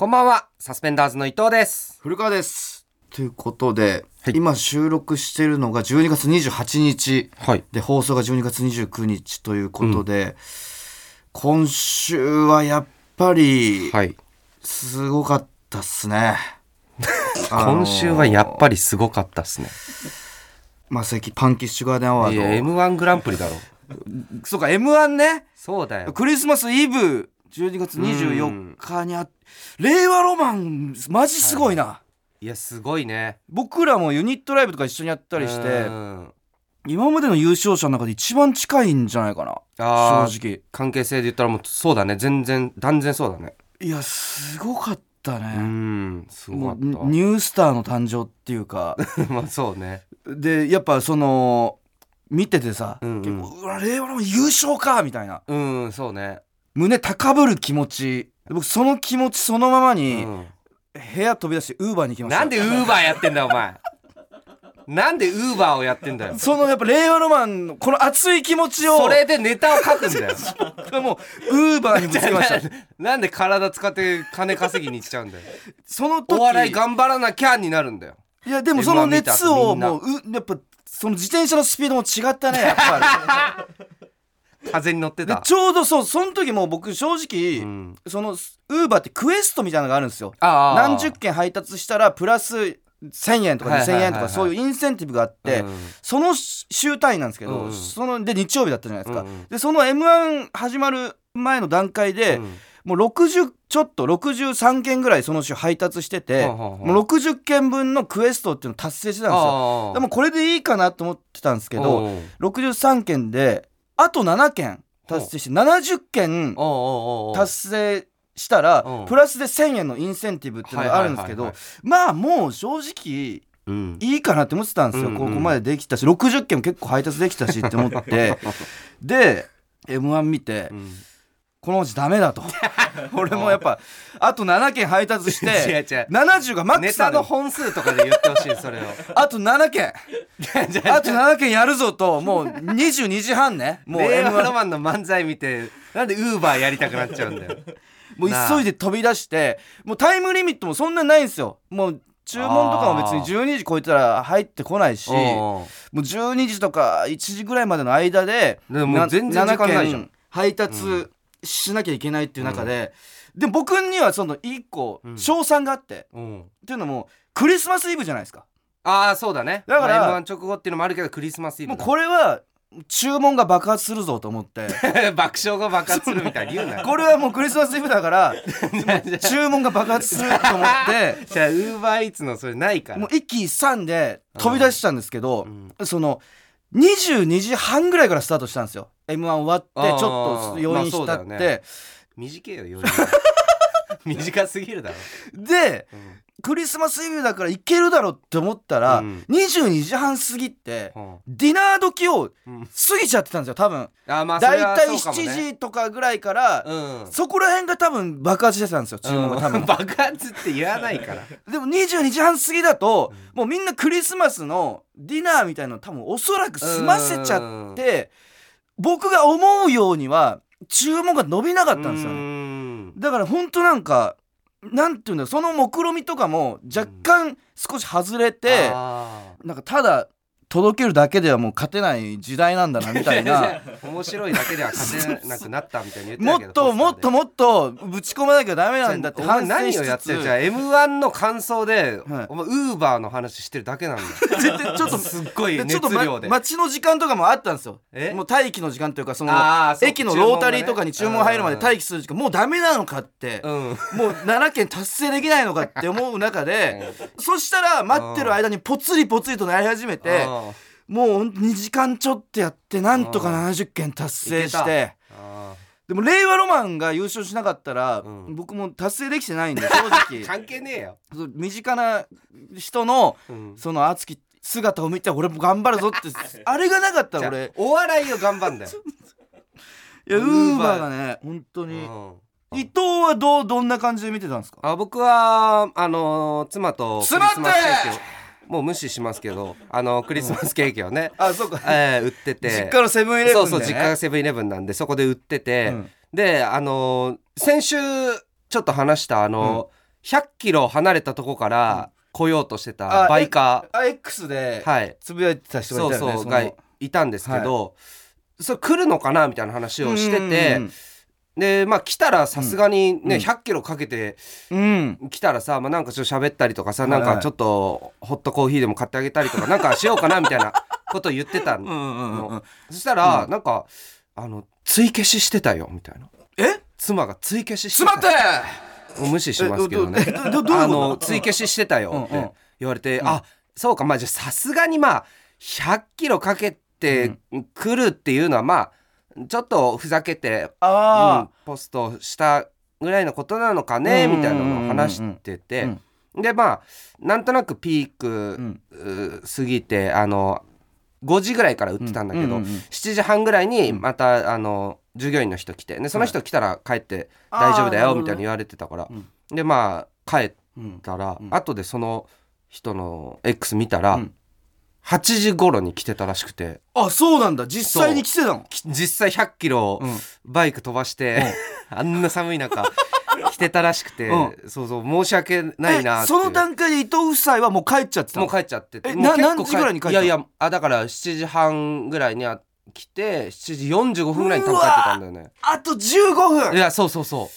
こんばんは、サスペンダーズの伊藤です。古川ですということで、はい今収録してるのが12月28日はい。で放送が12月29日ということで、今週はやっぱりはい。すごかったっすね、あのー今週はやっぱりすごかったっすね。まあ最近パンキッシュガーデンアワいや、ー M1 グランプリだろ。ドそうか m 1ねそうだよ。クリスマスイブ12月24日にあ令和ロマンマジすごいな、いや、すごいね。僕らもユニットライブとか一緒にやったりしてうん今までの優勝者の中で一番近いんじゃないかな正直関係性で言ったらもうそうだね。全然、断然そうだね。いやすごかったうね、ん、すごかっニュースターの誕生っていうかた。まあそうね。でやっぱその見ててさ、うんうん結構うわ令和の優勝かみたいなうん、そうね。胸高ぶる気持ち僕その気持ちそのままうにん部屋飛び出してウーバーに行きましたなんでウーバーやってんだよ、お前。なんでウーバーをやってんだよ。そのやっぱ令和ロマンのこの熱い気持ちをそれでネタを書くんだよ。もうウーバーにぶつけましたなんで体使って金稼ぎに行っちゃうんだよ。その時お笑い頑張らなきゃになるんだよ。いやでもその M1 見た熱をもううやっぱその自転車のスピードも違ったねやっぱ 風に乗ってた。ちょうどそうその時もう僕正直、うん。そのウーバーってクエストみたいなのがあるんですよ。何十件配達したらプラス1000円とか2000はいはいはいはい。円とかそういうインセンティブがあって、うん。その週単位なんですけど、うん。うんそので日曜日だったじゃないですか、うんうん。でその m 1始まる前の段階で、うん。もう60ちょっと63件ぐらいその週配達してて、はあはあはあもう60件分のクエストっていうのを達成してたんですよ。でもこれでいいかなと思ってたんですけどう。ん63件であと7件達成して70件達成したらうん。プラスで1000円のインセンティブっていうのがあるんですけどまあもう正直うん。いいかなって思ってたんですよ、うんうんここまでできたし60件も結構配達できたしって思って。で m 1見て、うんこのうちダメだと。俺もやっぱあと7件配達し 違う違てう70がマックネスタの本数とかで言ってほしいそれを。あと7件。あと7件やるぞともう22時半ね。もう令 M1 和ロマンの漫才見てなんでウーバーやりたくなっちゃうんだよ。もう急いで飛び出してもうタイムリミットもそんなないんですよ。もう注文とかも別に12時超えたら入ってこないしもおう。う12時とか1時ぐらいまでの間ででももう全然時間ないじゃん。7件配達しなきゃいけないっていう中で、でも僕にはその1個うん。賞賛があって、うん。っていうのもクリスマスイブじゃないですか。ああそうだね。だからまあ M1 直後っていうのもあるけどクリスマスイブもうだこれは注文が爆発するぞと思って。爆笑が爆発するみたいに言うな。よ これはもうクリスマスイブだから 注文が爆発すると思って。じゃあウーバーイーツのそれないから。もう一気3で飛び出したんですけど、うん。その22時半ぐらいからスタートしたんですよ m 1終わってちょっと余韻浸まあって、そうだよね。短いよ余裕 短すぎるだろ、でうん。クリスマスイブだからいけるだろうって思ったら、うん。22時半過ぎってうん。ディナー時をうん。過ぎちゃってたんですよ多分。あまあそれはだいたい7そうかもね。時とかぐらいから、うん。そこら辺が多分爆発してたんですよ注文が多分、うん。爆発って言わないから。でも22時半過ぎだと、もうみんなクリスマスのディナーみたいなの多分おそらく済ませちゃって僕が思うようには注文が伸びなかったんですようねん。だから本当なんかなんていうんだその目論見みとかも若干少し外れて、あなんかただ届けるだけではもう勝てない時代なんだなみたいな。ー 面白いだけでは勝てなくなったみたいに言ってもっともっとももっとぶち込まなきゃダメなんだ。って反省し何をやっつつ。てるじゃあ m 1の感想で、はい。お前ウーバーの話してるだけなんだ。よ絶対ちょっとすっごいでちょっと、ま熱量で、待ちの時間とかもあったんですよ。え？もう待機の時間というかその駅のロータリーとかに注文入るまでうん待機する時間もうダメなのかって、うん。もう7件達成できないのかって思う中で、そしたら待ってる間にポツリポツリとなり始めて、あもう2時間ちょっとやってなんとか70件達成してあでも令和ロマンが優勝しなかったら、うん。僕も達成できてないんで正直。関係ねえよ、身近な人のうん。その熱き姿を見て俺も頑張るぞって あれがなかったら俺。お笑いを頑張んだよ、いやウウーバーがね本当に、うん。伊藤はどうどんな感じで見てたんですか？あ僕はあの妻と妻って！ーキをもう無視しますけどあのクリスマスケーキをね、あそうか。えー売ってて。実家のセブンイレブンで、ね、そうそう実家がセブンイレブンなんでそこで売ってて、うん。であの先週ちょっと話したあの、100キロ離れたとこから来ようとしてたあバイカあ X でーはい。つぶやいてた人がそいうたよねそうがの。いたんですけど、それ来るのかなみたいな話をしてて、うんでまあ来たらさすがにね、うん。100キロかけてうん。来たらさ、まあ、なんかちょっと喋ったりとかさ、はいはい。なんかちょっとホットコーヒーでも買ってあげたりとかなんかしようかなみたいな ことを言ってたの、うんうんうんうん。そしたら、うん。なんかあの追消ししてたよみたいな。え？妻が追消ししてた。ってもう無視しますけどね。えどどどどういうこと？あの追消ししてたよっうんうんて言われて、あそうか。まあじゃあさすがにまあ100キロかけてくるっていうのはまあちょっとふざけて、うんあポストしたぐらいのことなのかねうん。みたいなのを話してて、うんでまあなんとなくピーク、過ぎてあの5時ぐらいから売ってたんだけど、うんうんうん7時半ぐらいにまたあの従業員の人来てでその人来たら帰って大丈夫だよみたいに言われてたから、うん。でまあ帰っうん。たら、うん。後でその人の X 見たら、うん8時頃に来てたらしくて。あそうなんだ。実際に来てたの？き実際100キロうん。バイク飛ばして、あんな寒い中来てたらしくて、うそうそう申し訳ないなってえその段階で伊藤夫妻はもう帰っちゃってたの？もう帰っちゃってて。えなもう結構何時ぐらいに帰ったの？いやいやあだから7時半ぐらいには来て7時45分ぐらいに多分帰ってたんだよね。あと15分。いやそうそうそ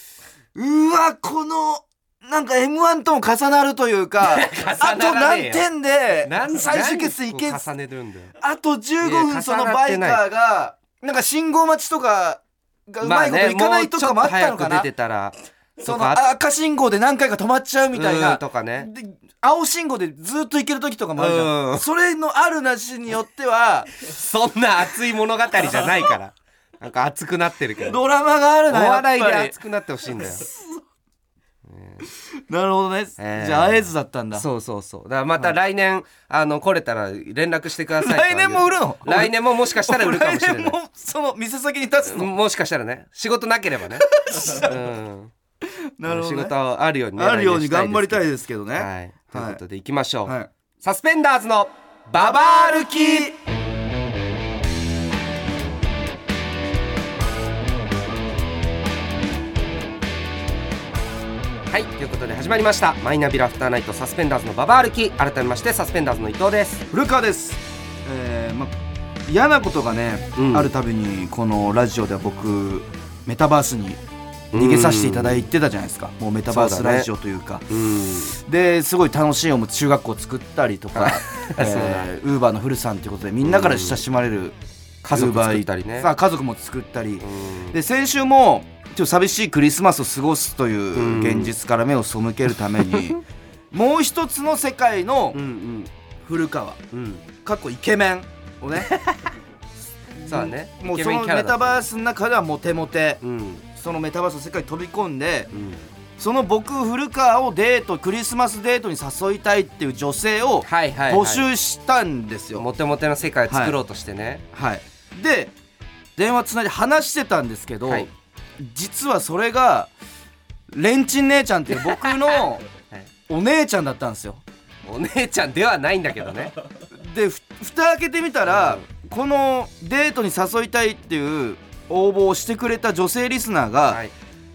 う。うわこのなんか m 1とも重なるというか あと何点で最終決戦いけ何重ねてるんだよ。あと15いや分そのバイカーがなんか信号待ちとかがうまいこといかないとかもあったのかな。く出てたらその赤信号で何回か止まっちゃうみたいうん。なとかね。で青信号でずっと行ける時とかもあるじゃうん。んそれのあるなしによっては そんな熱い物語じゃないから。なんか熱くなってるけど。ドラマがあるおなやっぱ笑いでり熱くなってほしいんだよ なるほどね。えー。じゃあ会えずだったんだ。そうそうそう。だからまた来年、あの来れたら連絡してください。とは来年も売るの？来年ももしかしたら売るかもしれない。来年もその店先に立つの？もしかしたらね。仕事なければね、う。ん、なるほどね。仕事あるようにねあるように頑張りたいでですけどね。はい。ということでいきましょう、はい。サスペンダーズのババ歩きはいということで始まりました。マイナビラフターナイトサスペンダーズのババ歩き。改めましてサスペンダーズの伊藤です。古川です。えーま嫌なことがね、うん。あるたびにこのラジオでは僕メタバースに逃げさせていただいてたじゃないですか、もうメタバースラジオというか。うん。ですごい楽しい思い中学校作ったりとか そうだ。ウーバーの古さんということでみんなから親しまれる家族作ったりね。さあ家族も作ったり。うん。で先週もちょっと寂しいクリスマスを過ごすという現実から目を背けるために もう一つの世界のうん古川うん。かっこイケメンをね そうだね。もうそのメタバースの中ではモテモテうん。そのメタバースの世界に飛び込んでうん。その僕古川をデートクリスマスデートに誘いたいっていう女性をはいはい、はい、募集したんですよ、モテモテの世界を作ろうとしてね、はい、で電話つないで話してたんですけど、はい。実はそれがレンチン姉ちゃんっていう僕の はい。お姉ちゃんだったんですよ。お姉ちゃんではないんだけどね。でふ蓋開けてみたら、このデートに誘いたいっていう応募をしてくれた女性リスナーが、はい。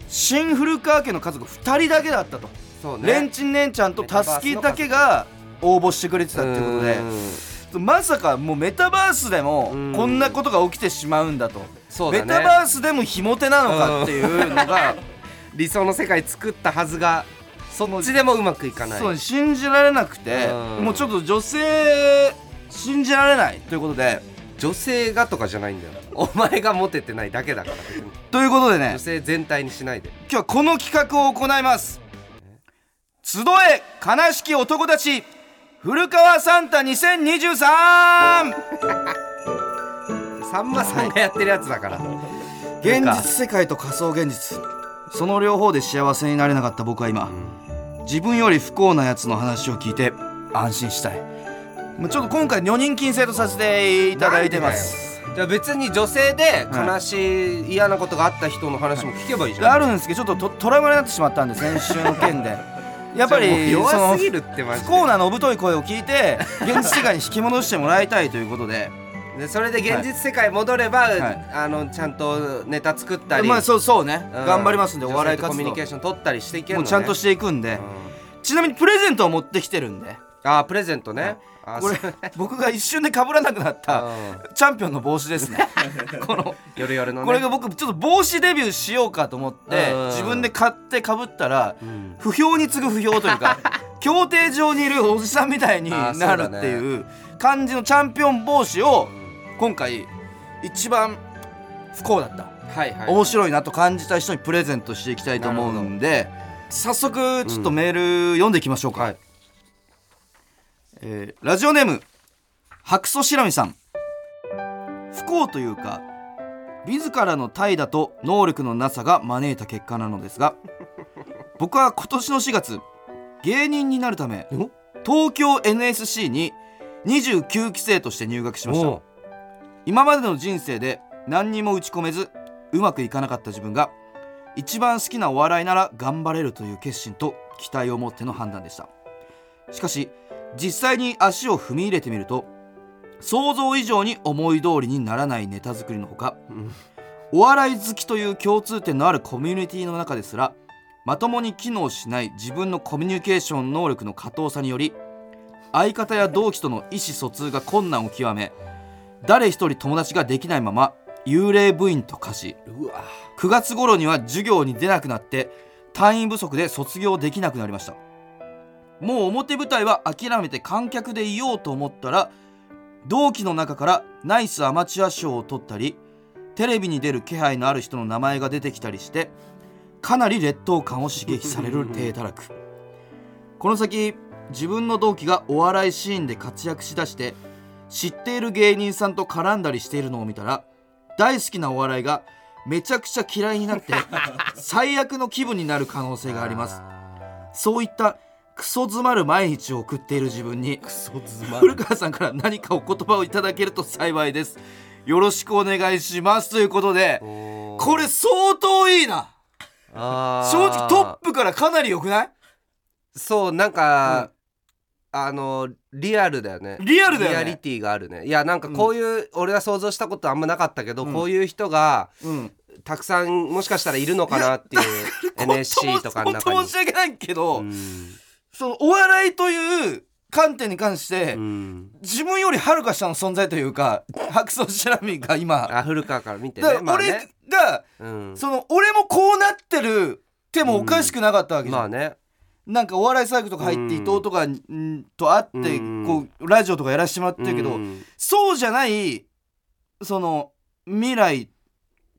新古川家の家族2人だけだったと、そうね。レンチン姉ちゃんとたすきだけが応募してくれてたっていうことで。うんまさかもうメタバースでもうん。こんなことが起きてしまうんだと、そうだね。メタバースでもひも手なのかっていうのが、理想の世界作ったはずがそっちでもうまくいかない。そう信じられなくて、うん。もうちょっと女性信じられないということで。女性がとかじゃないんだよ。お前がモテてないだけだから。ということでね。女性全体にしないで。今日はこの企画を行います。集え悲しき男たち古川サンタ2023 さんまさんがやってるやつだから、現実世界と仮想現実。その両方で幸せになれなかった僕は今自分より不幸なやつの話を聞いて安心したい。もうちょっと今回女人禁制とさせていただいてます。じゃあ別に女性で悲しい嫌なことがあった人の話も聞けばいいじでゃん、あるんですけどちょっとトトラウマになってしまったんで先週の件で やっぱり弱すぎるってマジで。不幸なのぶとい声を聞いて現実世界に引き戻してもらいたいということで。でそれで現実世界戻れば、はい。あのちゃんとネタ作ったり、まあそうそうね、うん。頑張りますんでお笑い活動。ミュニケーション取ったりしていけるの、ね、もうちゃんとしていくんで、うんちなみにプレゼントを持ってきてるんで。あープレゼントね、あーこれ僕が一瞬で被らなくなったうん。チャンピオンの帽子ですね。この夜夜のね。これが僕ちょっと帽子デビューしようかと思ってうん。自分で買ってかぶったらうん。不評に次ぐ不評というか 競艇場にいるおじさんみたいになるっていう感じのチャンピオン帽子を今回一番不幸だった。はいはい。面白いなと感じた人にプレゼントしていきたいと思うんで早速ちょっとメール読んでいきましょうか、はいえーラジオネーム白素しらみさん。不幸というか自らの怠惰と能力のなさが招いた結果なのですが僕は今年の4月芸人になるためお？東京 NSC に29期生として入学しました。今までの人生で何にも打ち込めずうまくいかなかった自分が一番好きなお笑いなら頑張れるという決心と期待を持っての判断でした。しかし実際に足を踏み入れてみると想像以上に思い通りにならないネタ作りのほかうん。お笑い好きという共通点のあるコミュニティの中ですらまともに機能しない自分のコミュニケーション能力の過当さにより相方や同期との意思疎通が困難を極め誰一人友達ができないまま幽霊部員と化しうわ。9月頃には授業に出なくなって単位不足で卒業できなくなりましたもう表舞台は諦めて観客でいようと思ったら同期の中からナイスアマチュア賞を取ったりテレビに出る気配のある人の名前が出てきたりしてかなり劣等感を刺激される低たらくこの先自分の同期がお笑いシーンで活躍しだして知っている芸人さんと絡んだりしているのを見たら大好きなお笑いがめちゃくちゃ嫌いになって最悪の気分になる可能性があります。そういったクソ詰まる毎日を送っている自分にークソ詰ま古川さんから何かお言葉をいただけると幸いです。よろしくお願いしますということでここれ相当いいな。正直トップからかなり良くない？そうなんか、あのリアルだよね。リアルだよね。リアリティがあるね。いやなんかこういう、俺は想像したことあんまなかったけど、うん。こういう人がうん。たくさんもしかしたらいるのかなっていう NSC とかの中に。申し訳ないけど、うんそのお笑いという観点に関して、うん。自分よりはるか下の存在というか白素シラミが今。あ古川から見てだから俺ねまあね、が、うん、その俺もこうなってるてもおかしくなかったわけじゃん、まあね。なんかお笑いサイクとか入ってうん伊藤とかんと会ってうん。こうラジオとかやらせてもらってるけど、うん。そうじゃないその未来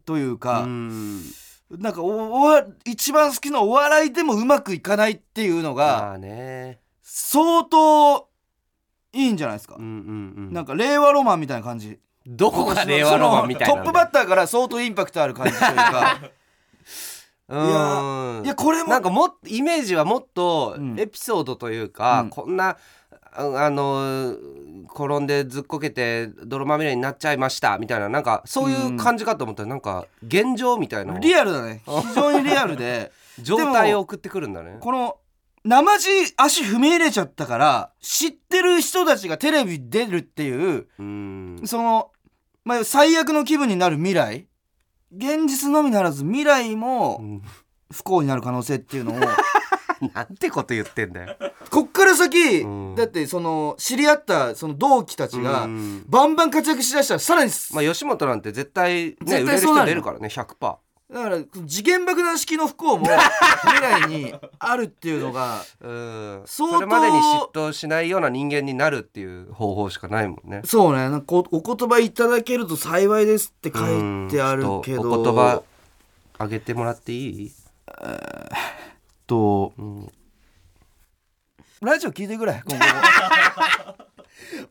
というか、うんなんかおおわ一番好きなお笑いでもうまくいかないっていうのがまあね。相当いいんじゃないですか。う、んうんうん。なんか令和ロマンみたいな感じ。どこが令和ロマンみたいなそのトップバッターから相当インパクトある感じというか。うん。いやこれもなんかもっイメージはもっとうん。エピソードというか、うん。こんなああの転んでずっこけて泥まみれになっちゃいましたみたいななんかそういう感じかと思った。らなんか現状みたいな。リアルだね。非常にリアルで 状態を送ってくるんだね。この生地足踏み入れちゃったから知ってる人たちがテレビ出るっていううん。その、まあ、最悪の気分になる未来。現実のみならず未来もうん。不幸になる可能性っていうのを なんてこと言ってんだよ。こっから先、うん。だってその知り合ったその同期たちがうんバンバン活躍しだしたらさらにまあ吉本なんて絶対ね絶対売れるそうな人出るからね100%。だから次元爆弾式の不幸も未来にあるっていうのがうん。相当それまでに嫉妬しないような人間になるっていう方法しかないもんね。そうね。なんかおお言葉いただけると幸いですって書いてあるけど。うん。ちょっとお言葉あげてもらっていい、とうん。ラジオ聞いてくれ今後も。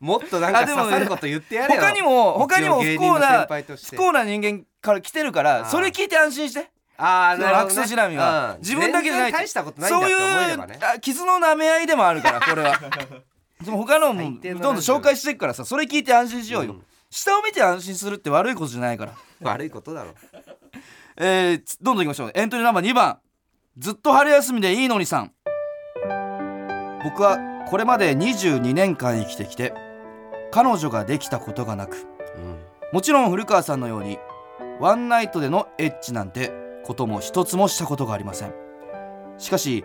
もっとなんか刺さること言ってやれよ。他にも他にも不幸な不幸な人間から来てるからそれ聞いて安心して。ああそのアクセシラミは自分だけじゃない大したことないそういうあ傷の舐め合いでもあるからこれは。でも他のもどんどん紹介していくからさそれ聞いて安心しようよ、うん。下を見て安心するって悪いことじゃないから。悪いことだろ。えーつどんどんいきましょう。エントリーナンバー2番ずっと春休みでいいのにさん。僕はこれまで22年間生きてきて彼女ができたことがなくうもちろん古川さんのようにワンナイトでのエッチなんてことも一つもしたことがありません。しかし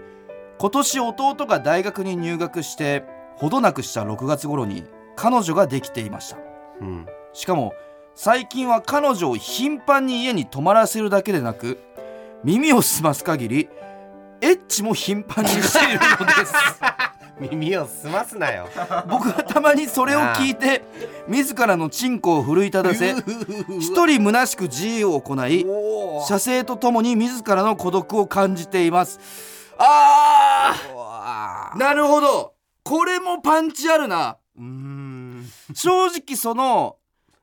今年弟が大学に入学してほどなくした6月頃に彼女ができていました。うん。しかも最近は彼女を頻繁に家に泊まらせるだけでなく耳を澄ます限りエッチも頻繁にしているのです。耳を澄ますなよ。僕はたまにそれを聞いて自らのチンコを奮い立たせ一人虚しく自由を行いおー。射精とともに自らの孤独を感じています。あー。なるほど。これもパンチあるな。うーん。正直その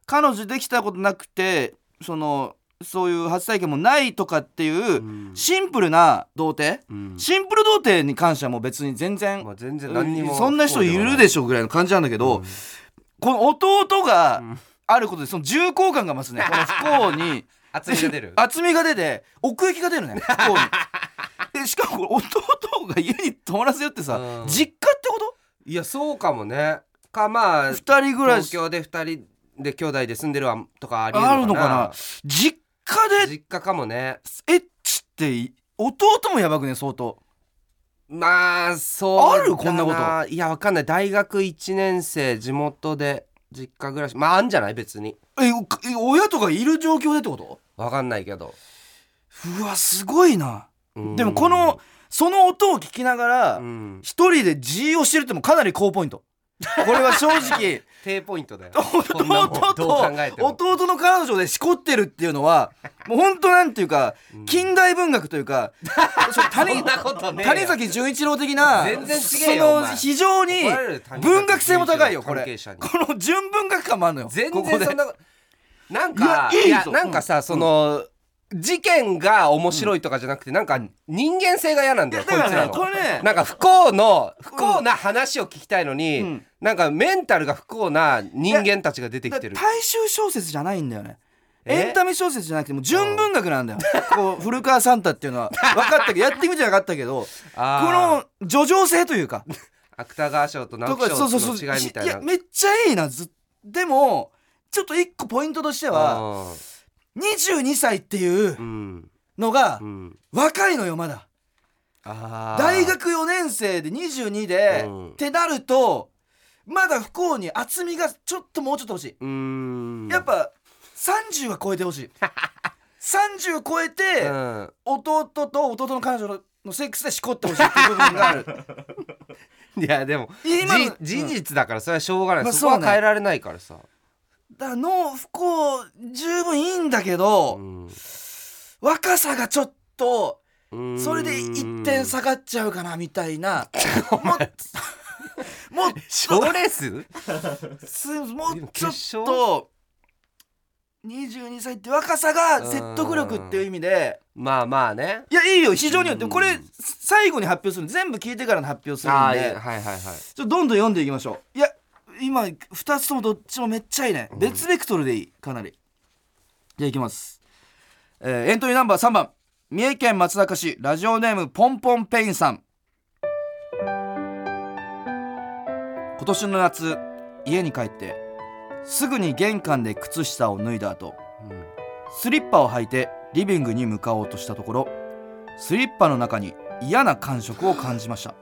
彼女できたことなくてそのそういう初体験もないとかっていううん。シンプルな童貞？うん。シンプル童貞に関してはもう別に全然まあ全然何にもそんな人いるでしょぐらいの感じなんだけど、この弟がうん。あることでその重厚感が増すね。この不幸に。厚みが出る。厚みが出て奥行きが出るね。不幸に。でしかも弟が家に泊まらせるってさ、うん。実家ってこと？いやそうかもね。かまあ二人暮らし。東京で二人で兄弟で住んでるわとかありえるあるのかな。実家で実家かもね。エッチって弟もやばくね相当。まあそうある？こんなこと。といやわかんない。大学1年生地元で実家暮らし。まああんじゃない？別に。え親とかいる状況でってこと？わかんないけど。うわすごいな。うん。でもこのその音を聞きながらうん。一人で G をしてるってもかなり高ポイントこれは正直 低ポイントだよ。弟と弟の彼女でしこってるっていうのはもう本当なんていうかうん。近代文学というか 谷崎潤一郎的なその非常に文学性も高いよこれ。この純文学感もあるのよ全然そんななんかいやなんかさ、その事件が面白いとかじゃなくて、なんか人間性が嫌なんだよ、こいつらの。これね。なんか不幸の不幸な話を聞きたいのに、うん。なんかメンタルが不幸な人間たちが出てきてる。だ大衆小説じゃないんだよね。え？エンタメ小説じゃなくてもう純文学なんだよ。こう 古川サンタっていうのは。分かったけどやってみて分かったけど こあの叙情性というか。の芥川賞とと直木賞かそうそうそうの違いみたいな。やめっちゃいいなずでもちょっと一個ポイントとしては22歳っていううんのがうん若いのよまだ。大学4年生で22で、うん。ってなるとまだ不幸に厚みがちょっともうちょっと欲しい、やっぱ30は超えてほしい。30を超えて、うん。弟と弟の彼女のセックスでしこってほしいっていう部分がある。いやでも事実だからそれはしょうがない、まあそこは変えられないからさ、だから脳不幸十分いいんだけど、うん。若さがちょっとそれで一点下がっちゃうかなみたいな。もっ もっ賞レースすもうちょっと22歳って若さが説得力っていう意味で。まあまあね。いやいいよ非常によ。ってうんこれ最後に発表する全部聞いてからの発表するんで。はいはいはい。ちょっとどんどん読んでいきましょう。いや今2つともどっちもめっちゃいいね、別ベクトルでいい。かなり。じゃあいきます、えーエントリーナンバー3番。三重県松阪市。ラジオネームポンポンペインさん。今年の夏家に帰ってすぐに玄関で靴下を脱いだ後スリッパを履いてリビングに向かおうとしたところスリッパの中に嫌な感触を感じました。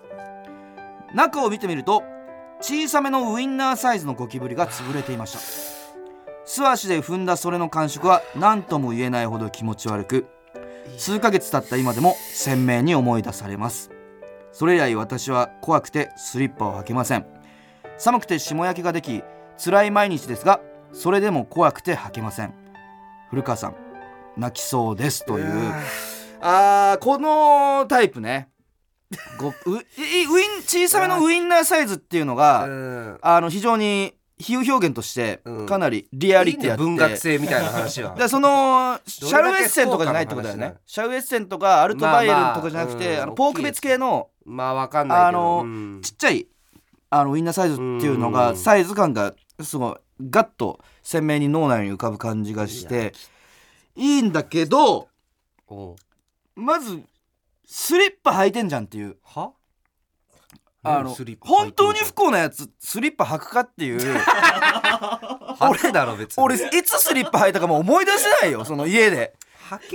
中を見てみると小さめのウインナーサイズのゴキブリが潰れていました。素足で踏んだそれの感触は何とも言えないほど気持ち悪く数ヶ月経った今でも鮮明に思い出されます。それ以来私は怖くてスリッパを履けません。寒くて霜焼けができ辛い毎日ですがそれでも怖くて履けません。古川さん泣きそうですという。あーこのタイプね。ウウイン小さめのウインナーサイズっていうのが、うん。あの非常に比喩表現としてうん。かなりリアリティあって、いいね文学性みたいな話は。そのシャルどれだけエッセンとかじゃないってことだよね。シャルエッセンとかアルトバイエルンとかじゃなくて、まあまああのうんポーク別系のまあわかんないけど。あのうん。ちっちゃいあのウインナーサイズっていうのうん。がサイズ感がすごいガッと鮮明に脳内に浮かぶ感じがしていいんだけどまずスリッパ履いてんじゃんっていう。は？あの本当に不幸なやつスリッパ履くかっていう。は 履くだろ別に。俺いつスリッパ履いたかもう思い出せないよその家で。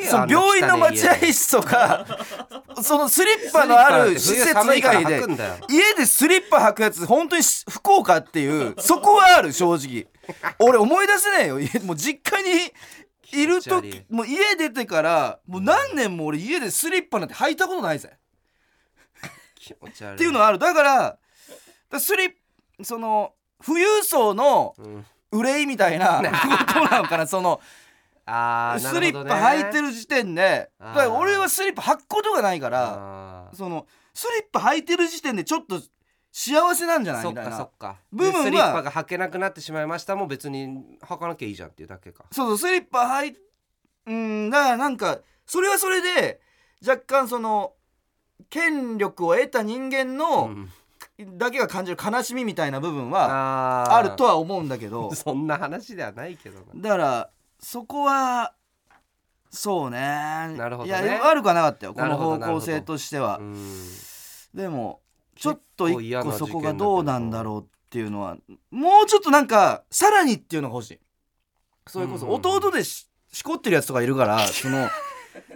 その病院の待合室とか そのスリッパのある施設以外で家でスリッパ履くやつ本当に不幸かっていうそこはある正直。俺思い出せないよ。家もう実家にいる時もう家出てからもう何年も俺家でスリッパなんて履いたことないぜ。気持ち悪い。っていうのはある。だからスリッその富裕層のうん。憂いみたいな ことなのかなそのあースリッパ履いてる時点で。だから俺はスリッパ履くことがないからそのスリッパ履いてる時点でちょっと幸せなんじゃないそっみたいな。かそっか。部分はでスリッパが履けなくなってしまいましたもう別に履かなきゃいいじゃんっていうだけか。そうそうスリッパ履いうんだからなんかそれはそれで若干その権力を得た人間の、うん。だけが感じる悲しみみたいな部分はあー。あるとは思うんだけど。そんな話ではないけどな。だからそこはそうね。なるほどね。いや悪くはなかったよ。こなるのほど。方向性としては。うん。でもちょっと一個そこがどうなんだろうっていうのはもうちょっとなんかさらにっていうのが欲しい。それこそ弟でししこってるやつとかいるから その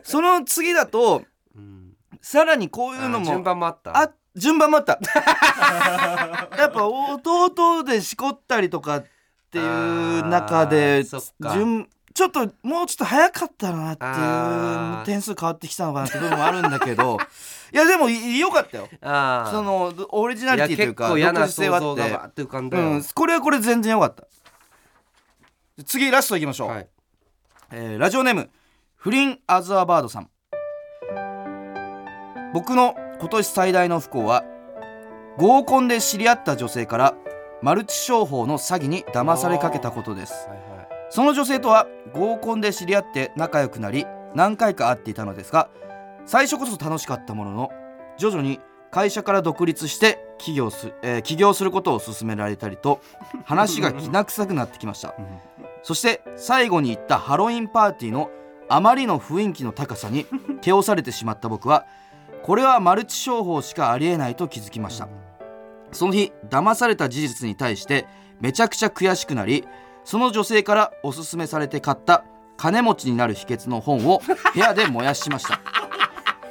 その次だとうん。さらにこういうのあー順も番もあった。あ順番もあった。やっぱ弟でしこったりとかっていう中で順ちょっともうちょっと早かったなっていう点数変わってきたのかなって部分もあるんだけど。いやでもいよかったよ。そのオリジナリティというかや自性はあって。うん、これはこれ全然よかった。次ラストいきましょう、はい。えーラジオネームフリン・アズアバードさん。僕の今年最大の不幸は合コンで知り合った女性からマルチ商法の詐欺に騙されかけたことです。はいはいその女性とは合コンで知り合って仲良くなり何回か会っていたのですが最初こそ楽しかったものの徐々に会社から独立して起業す,、えー起業することを勧められたりと話がきな臭くなってきました。そして最後に行ったハロウィンパーティーのあまりの雰囲気の高さに手をされてしまった僕はこれはマルチ商法しかありえないと気づきました。その日騙された事実に対してめちゃくちゃ悔しくなりその女性からおすすめされて買った金持ちになる秘訣の本を 部屋で燃やしました。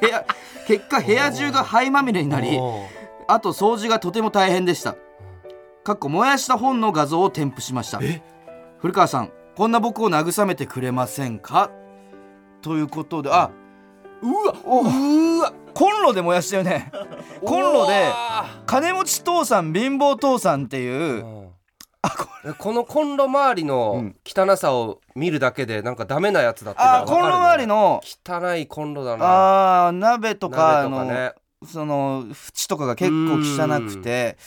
部屋結果部屋中が灰まみれになりあと掃除がとても大変でした。かっこ燃やした本の画像を添付しました。古川さんこんな僕を慰めてくれませんか？ということであうわうわコンロで燃やしたよね。コンロで金持ち父さん貧乏父さんっていううんこのコンロ周りの汚さを見るだけでなんかダメなやつだってあコンロ周りの？汚いコンロだな。あー鍋とかの鍋とかね。その縁とかが結構汚くて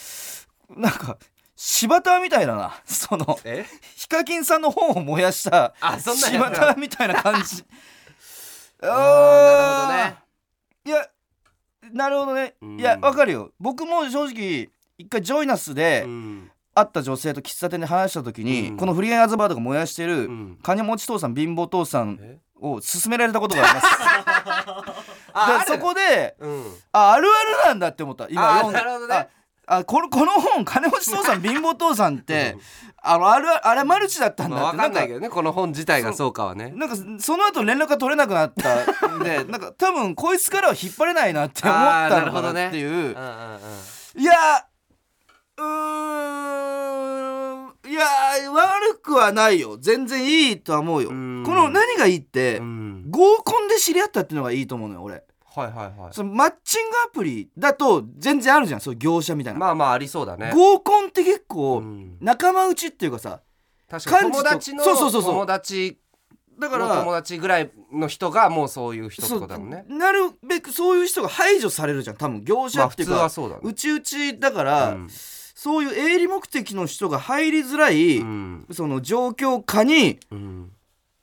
なんか柴田みたいだな。そのえ？ヒカキンさんの本を燃やしたあそんなやつ柴田みたいな感じ。あー。なるほどね。いやなるほどね。うん。いやわかるよ。僕も正直一回ジョイナスでうん会った女性と喫茶店で話した時に、うん。このフリーエンアズバードが燃やしてるうん。金持ち父さん貧乏父さんえ？を勧められたことがあります。あでそこでうん。ああるあるなんだって思った。今あ読んで。なるほどね。ああこのこの本金持ち父さん貧乏父さんってあのあるあれマルチだったんだまあ、って、分かんないけどどねこの本自体がそうかはね。なんかその後連絡が取れなくなったんで なんか多分こいつからは引っ張れないなって思ったのかなっていう、うんうんうん。いやくはないよ。全然いいとは思うよ。こうん。の何がいいって、うん。合コンで知り合ったっていうのがいいと思うのよ俺。はいはいはい。そのマッチングアプリだと全然あるじゃんそういう業者みたいな、まあまあありそうだね。合コンって結構うん。仲間内っていうかさ確かに。友達のそうそうそうそう。友達だかの友ら達ぐらいの人がもうそういう人ってことだもんね。なるべくそういう人が排除されるじゃん多分。業まあ普通者っていうか、はそうだね。内々だから、うんそういう営利目的の人が入りづらい、うん。その状況下にうん。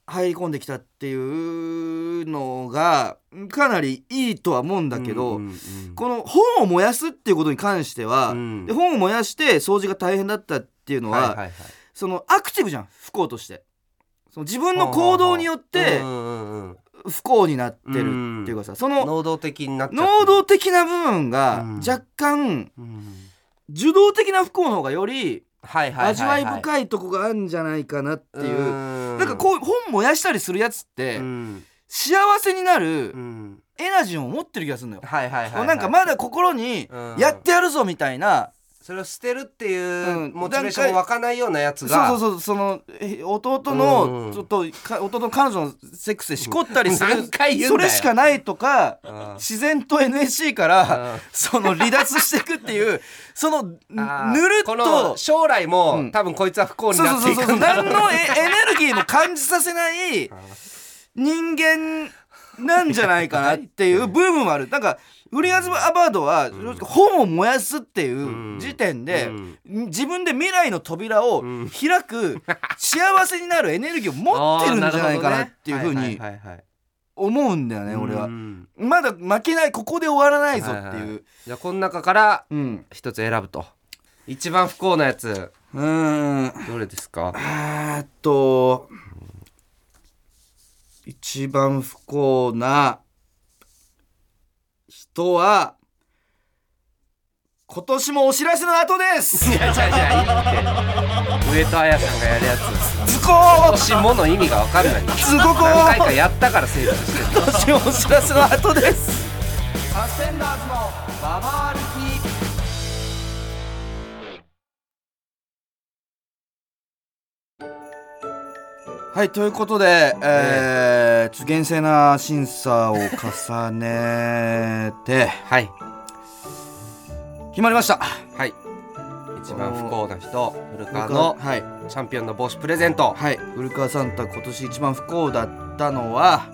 入り込んできたっていうのがかなりいいとは思うんだけど、うんうんうんこの本を燃やすっていうことに関しては、うん。で本を燃やして掃除が大変だったっていうのは、はいはいはい。そのアクティブじゃん不幸として。その自分の行動によって不幸になってるっていうかさその能動的になっちゃって能動的な部分がうん。若干うん受動的な不幸の方がより味わい深いとこがあるんじゃないかなっていう。うなんかこう本燃やしたりするやつってうん。幸せになるうん。エナジーを持ってる気がするのよ、なんかまだ心にうん。やってやるぞみたいな、それを捨てるっていううん。モチベーションも湧かないようなやつそうがそうそう。そのえ弟うん。のちょっとか弟の彼女のセックスでしこったりする。それしかないとかうん。自然と NSC からうん。その離脱していくっていう そのぬるっと将来も、うん。多分こいつは不幸になっていそうそうそうくんだろう。何のエエネルギーも感じさせない人間なんじゃないかなっていう部分もある。なんかフリーアズ・アバードは本を燃やすっていう時点でうん。自分で未来の扉をうん。開く幸せになるエネルギーを持ってるんじゃないかなっていうふうに思うんだよね俺は。うんまだ負けないここで終わらないぞってはいうじゃあこの中からうん。一つ選ぶと。一番不幸なやつ。うーん。どれですか？えーっと一番不幸な人は今年もお知らせの後です。いやじゃあじゃあいいって。上戸彩さんがやるやつズコー今年もの意味が分かんない。ズココ何回かやったから成立してる。今年もお知らせの後です。サスペンダーズのババ歩はいということで、えーちょっと厳正な審査を重ねてはい。決まりました。はい。一番不幸な人古川のはい。チャンピオンの帽子プレゼント。はい。古川サンタ今年一番不幸だったのは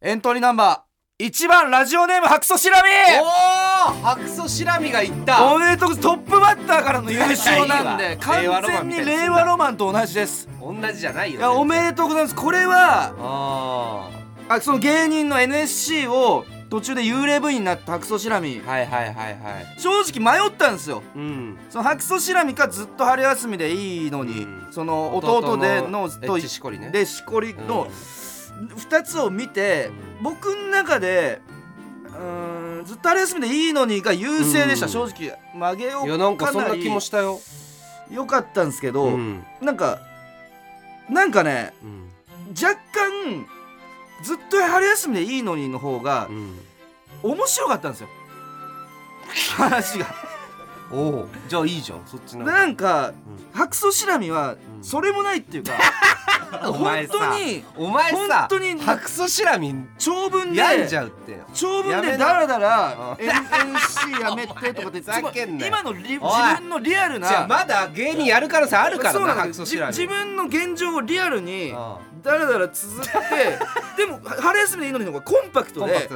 エントリーナンバー1番ラジオネーム白素しらみおお白素シラミがいった。おめでとうトップバッターからの優勝なんで 完全に令和ロマンと同じです同じじゃないよいやおめでとうございますこれはああその芸人の NSC を途中で幽霊部員になった白素しらみあはいはいはいはい正直迷ったんですようんその白素しらみかずっと春休みでいいのに、うんその弟でのエッチしこりねでしこりのうん2つを見て僕の中でうーんずっと春休みでいいのにが優勢でした、うん。正直。曲げをいやなんかそんな気もししたよ。よかったんですけど、うん。なんかなんかねうん。若干ずっと春休みでいいのにの方がうん。面白かったんですよ。話が。おおじゃあいいじゃんそっちのなんかうん。白素しらみはうん。それもないっていうか、お前本さ当にお前さ本当に白素シラミン長文で病んじゃうって。長文でダラダラうん。NNC やめてとかってふざけんなよ今のリ自分のリアルなまだ芸人やる可能性あるからな白素シラミン自分の現状をリアルにうん。ダラダラ綴って でも春休みでいいのにの方がコンパクトで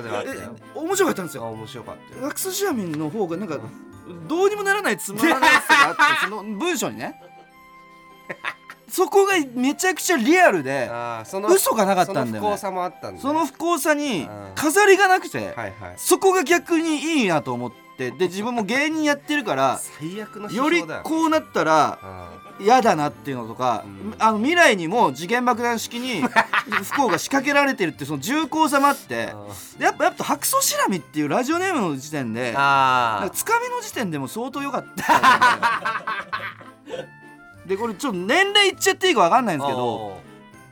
面白かったんですあよ面白かったよ。ラクソシアミンの方がなんかどうにもならないつまらないやつがあってその文章にね そこがめちゃくちゃリアルでの嘘がなかったんだよね。その不幸さもあったんだその不幸さにうん飾りがなくて、はいはい。そこが逆にいいなと思ってで自分も芸人やってるから 最悪のよ。りこうなったらうん。嫌だなっていうのとか、うん。あの未来にも次元爆弾式に 不幸が仕掛けられてるってその重厚さもあってでやっぱやっぱ白素シラミっていうラジオネームの時点でつかみの時点でも相当良かった でこれちょっと年齢いっちゃっていいか分かんないんですけど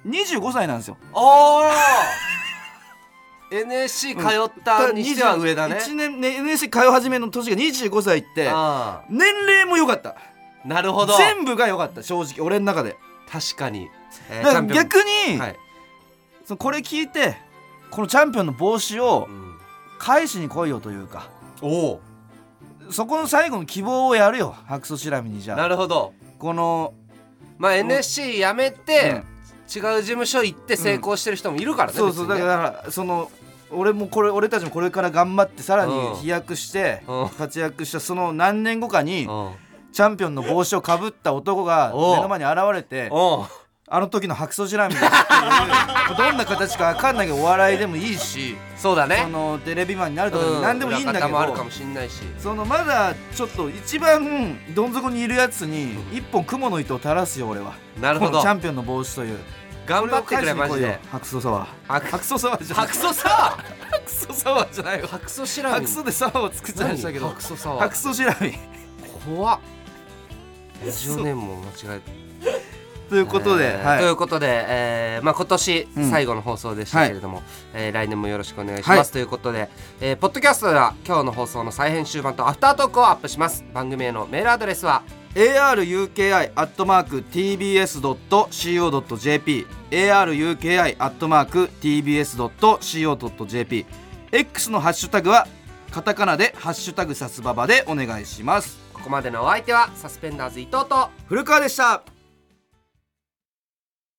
25歳なんですよ。おー。NSC 通ったにしては上だね。1年、ね、NSC 通い始めの年が25歳ってあ年齢も良かった。ーなるほど。全部が良かった正直俺の中で。確かに。えーだから逆に、はい。そのこれ聞いてこのチャンピオンの帽子をうん。返しに来いよというか。おおそこの最後の希望をやるよ。白素シラミにじゃあ。なるほどこの、まあ NSC 辞めてうん。違う事務所行って成功してる人もいるからねそうそうだ別にね。からその俺もこれ俺たちもこれから頑張ってさらにうん。飛躍してうん。活躍したその何年後かにうん。チャンピオンの帽子をかぶった男が目の前に現れておうあの時の白素ジラミだっていう どんな形か分かんないけどお笑いでもいいしそそうだね。のテレビマンになるとか何でもいいんだけど、裏方もあるかもしんないし。そのまだちょっと一番どん底にいるやつに一本雲の糸を垂らすよ俺は。なるほど。チャンピオンの帽子という。頑張ってくれマジで。白素サワー。白白素サワーじゃない。白素さ 白素サワーじゃないよ白素シラミ白素でサワーを作っちゃいましたけど。白素サワー。白素シラミ怖っ。ラジオネームも間違えということで、えーはい。ということで、えーまあ、今年うん最後の放送でしたけれども、えー来年もよろしくお願いします、はい。ということで、えーポッドキャストでは今日の放送の再編集版とアフタートークをアップします。番組へのメールアドレスは aruki.tbs.co.jp aruki.tbs.co.jp X のハッシュタグはカタカナで「ハッシュタグさすばば」でお願いします。ここまでのお相手はサスペンダーズ伊藤と古川でした